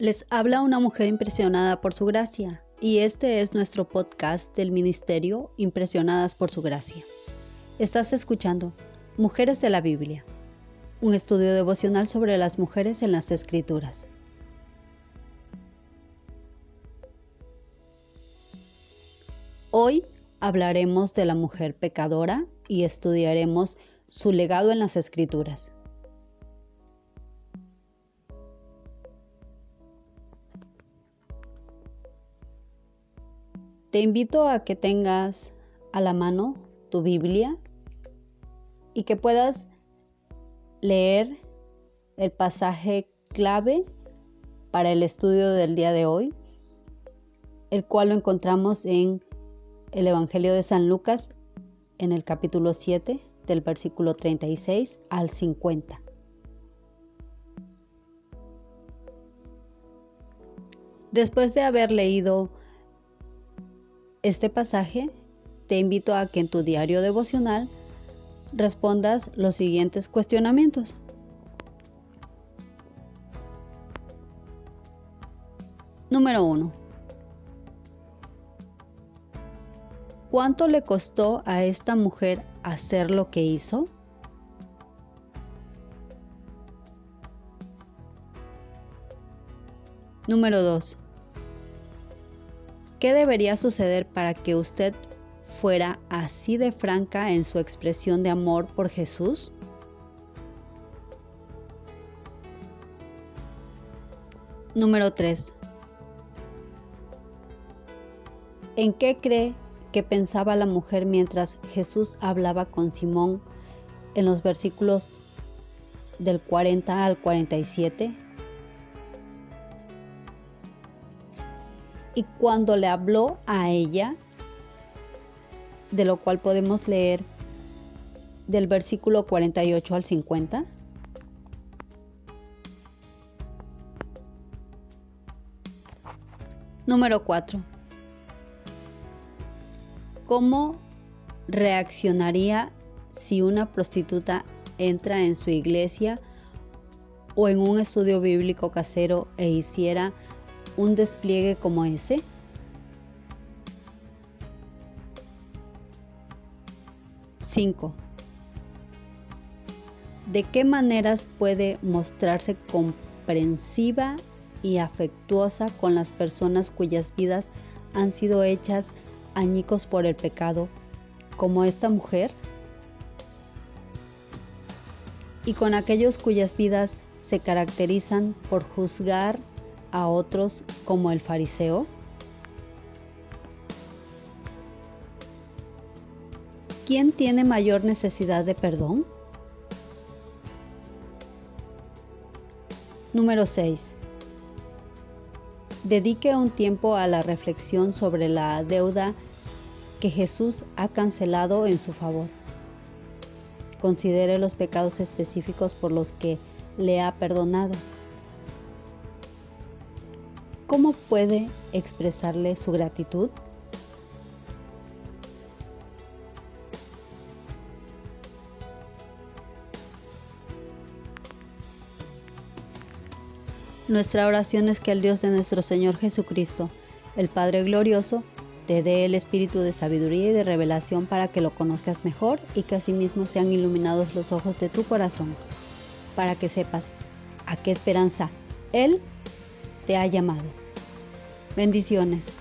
Les habla una mujer impresionada por su gracia y este es nuestro podcast del Ministerio Impresionadas por su gracia. Estás escuchando Mujeres de la Biblia, un estudio devocional sobre las mujeres en las Escrituras. Hoy hablaremos de la mujer pecadora y estudiaremos su legado en las Escrituras. Te invito a que tengas a la mano tu Biblia y que puedas leer el pasaje clave para el estudio del día de hoy, el cual lo encontramos en el Evangelio de San Lucas en el capítulo 7 del versículo 36 al 50. Después de haber leído este pasaje, te invito a que en tu diario devocional respondas los siguientes cuestionamientos. Número 1. ¿Cuánto le costó a esta mujer hacer lo que hizo? Número 2. ¿Qué debería suceder para que usted fuera así de franca en su expresión de amor por Jesús? Número 3. ¿En qué cree que pensaba la mujer mientras Jesús hablaba con Simón en los versículos del 40 al 47? Y cuando le habló a ella, de lo cual podemos leer del versículo 48 al 50. Número 4. ¿Cómo reaccionaría si una prostituta entra en su iglesia o en un estudio bíblico casero e hiciera un despliegue como ese? ¿5? ¿De qué maneras puede mostrarse comprensiva y afectuosa con las personas cuyas vidas han sido hechas añicos por el pecado, como esta mujer? Y con aquellos cuyas vidas se caracterizan por juzgar a otros como el fariseo? ¿Quién tiene mayor necesidad de perdón? Número 6. Dedique un tiempo a la reflexión sobre la deuda que Jesús ha cancelado en su favor. Considere los pecados específicos por los que le ha perdonado ¿Cómo puede expresarle su gratitud? Nuestra oración es que el Dios de nuestro Señor Jesucristo, el Padre Glorioso, te dé el espíritu de sabiduría y de revelación para que lo conozcas mejor y que asimismo sean iluminados los ojos de tu corazón, para que sepas a qué esperanza Él te ha llamado. Bendiciones.